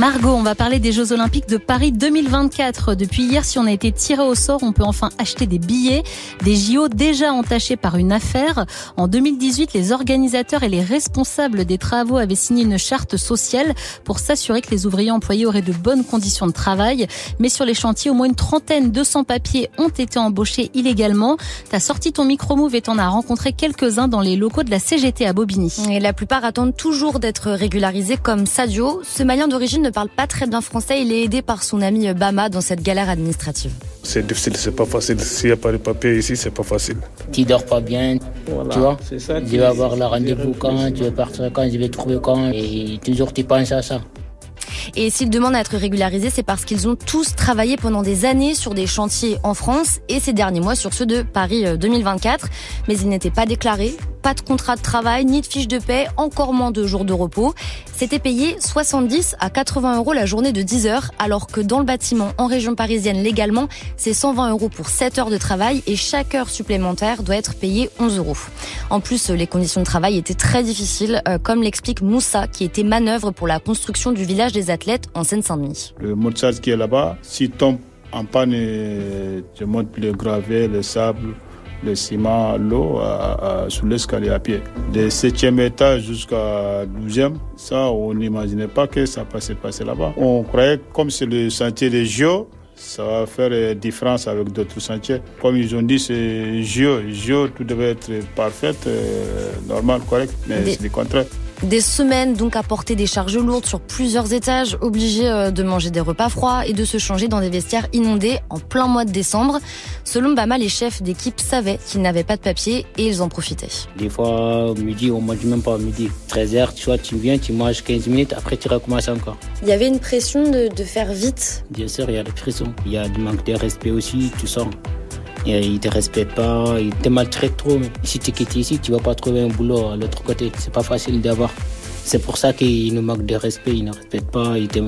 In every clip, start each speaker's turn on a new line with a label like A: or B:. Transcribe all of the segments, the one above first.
A: Margot, on va parler des Jeux Olympiques de Paris 2024. Depuis hier, si on a été tiré au sort, on peut enfin acheter des billets. Des JO déjà entachés par une affaire. En 2018, les organisateurs et les responsables des travaux avaient signé une charte sociale pour s'assurer que les ouvriers employés auraient de bonnes conditions de travail. Mais sur les chantiers, au moins une trentaine de sans-papiers ont été embauchés illégalement. T'as sorti ton micro-move et t'en as rencontré quelques-uns dans les locaux de la CGT à Bobigny.
B: Et la plupart attendent toujours d'être régularisés comme Sadio. Ce malien d'origine ne parle pas très bien français. Il est aidé par son ami Bama dans cette galère administrative.
C: C'est difficile, c'est pas facile. S'il n'y a pas de papier ici, c'est pas facile.
D: Tu dors pas bien, tu vois. Ça je vais avoir le rendez-vous quand, je vais partir quand, je vais trouver quand, et toujours tu penses à ça.
B: Et s'ils demandent à être régularisés, c'est parce qu'ils ont tous travaillé pendant des années sur des chantiers en France et ces derniers mois sur ceux de Paris 2024. Euh, Mais ils n'étaient pas déclarés, pas de contrat de travail, ni de fiche de paie, encore moins de jours de repos. C'était payé 70 à 80 euros la journée de 10 heures, alors que dans le bâtiment en région parisienne légalement, c'est 120 euros pour 7 heures de travail et chaque heure supplémentaire doit être payée 11 euros. En plus, les conditions de travail étaient très difficiles, euh, comme l'explique Moussa, qui était manœuvre pour la construction du village des athlètes en Seine-Saint-Denis.
C: Le montage qui est là-bas, s'il tombe en panne, je monte le gravier, le sable, le ciment, l'eau sous l'escalier à pied. De 7e étage jusqu'à 12e, ça, on n'imaginait pas que ça passait passer là-bas. On croyait, comme c'est le sentier des JO, ça va faire différence avec d'autres sentiers. Comme ils ont dit, c'est JO. JO, tout devait être parfait, euh, normal, correct, mais c'est le contraire.
B: Des semaines donc à porter des charges lourdes sur plusieurs étages, obligés euh, de manger des repas froids et de se changer dans des vestiaires inondés en plein mois de décembre. Selon Bama, les chefs d'équipe savaient qu'ils n'avaient pas de papier et ils en profitaient.
D: Des fois, midi, on mange même pas midi. 13h, tu vois, tu viens, tu manges 15 minutes, après tu recommences encore.
B: Il y avait une pression de, de faire vite
D: Bien sûr, il y a la pression. Il y a du manque de respect aussi, tu sens. Il te respecte pas, il te maltraite trop. Si tu quittes ici, tu vas pas trouver un boulot à l'autre côté. C'est pas facile d'avoir. C'est pour ça qu'il nous manque de respect, il ne respecte pas, il te,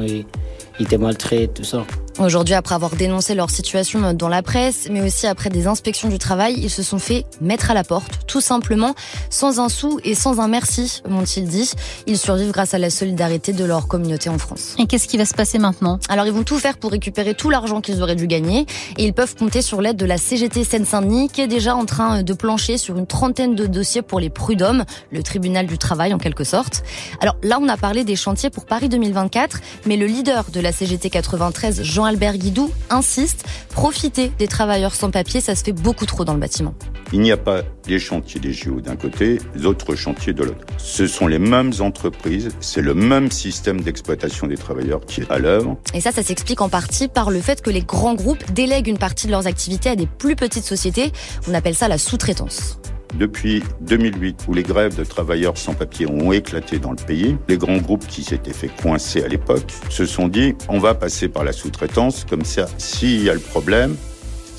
D: il te maltraite, tout ça.
B: Aujourd'hui, après avoir dénoncé leur situation dans la presse, mais aussi après des inspections du travail, ils se sont fait mettre à la porte, tout simplement, sans un sou et sans un merci, m'ont-ils dit. Ils survivent grâce à la solidarité de leur communauté en France.
A: Et qu'est-ce qui va se passer maintenant?
B: Alors, ils vont tout faire pour récupérer tout l'argent qu'ils auraient dû gagner, et ils peuvent compter sur l'aide de la CGT Seine-Saint-Denis, qui est déjà en train de plancher sur une trentaine de dossiers pour les prud'hommes, le tribunal du travail en quelque sorte. Alors là, on a parlé des chantiers pour Paris 2024, mais le leader de la CGT 93, Jean Jean-Albert Guidou insiste, profiter des travailleurs sans papier, ça se fait beaucoup trop dans le bâtiment.
E: Il n'y a pas les chantiers des JO d'un côté, les autres chantiers de l'autre. Ce sont les mêmes entreprises, c'est le même système d'exploitation des travailleurs qui est à l'œuvre.
B: Et ça, ça s'explique en partie par le fait que les grands groupes délèguent une partie de leurs activités à des plus petites sociétés. On appelle ça la sous-traitance.
E: Depuis 2008, où les grèves de travailleurs sans papier ont éclaté dans le pays, les grands groupes qui s'étaient fait coincer à l'époque se sont dit on va passer par la sous-traitance, comme ça, s'il y a le problème,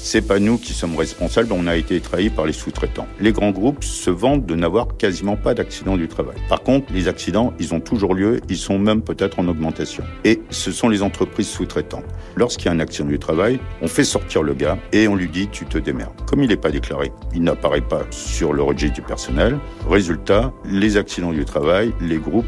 E: c'est pas nous qui sommes responsables, on a été trahis par les sous-traitants. Les grands groupes se vantent de n'avoir quasiment pas d'accidents du travail. Par contre, les accidents, ils ont toujours lieu, ils sont même peut-être en augmentation. Et ce sont les entreprises sous-traitantes. Lorsqu'il y a un accident du travail, on fait sortir le gars et on lui dit tu te démerdes. Comme il n'est pas déclaré, il n'apparaît pas sur le registre du personnel. Résultat, les accidents du travail, les groupes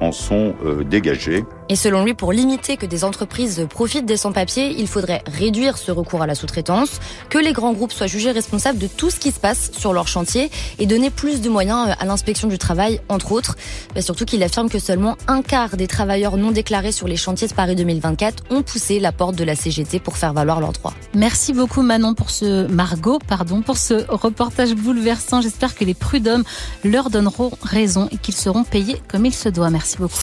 E: en sont euh, dégagés.
B: Et selon lui, pour limiter que des entreprises profitent des sans-papiers, il faudrait réduire ce recours à la sous-traitance, que les grands groupes soient jugés responsables de tout ce qui se passe sur leur chantier et donner plus de moyens euh, à l'inspection du travail, entre autres. Mais surtout qu'il affirme que seulement un quart des travailleurs non déclarés sur les chantiers de Paris 2024 ont poussé la porte de la CGT pour faire valoir leurs droits.
A: Merci beaucoup Manon pour ce Margot, pardon, pour ce reportage bouleversant. J'espère que les prud'hommes leur donneront raison et qu'ils seront payés comme il se doit. Merci beaucoup.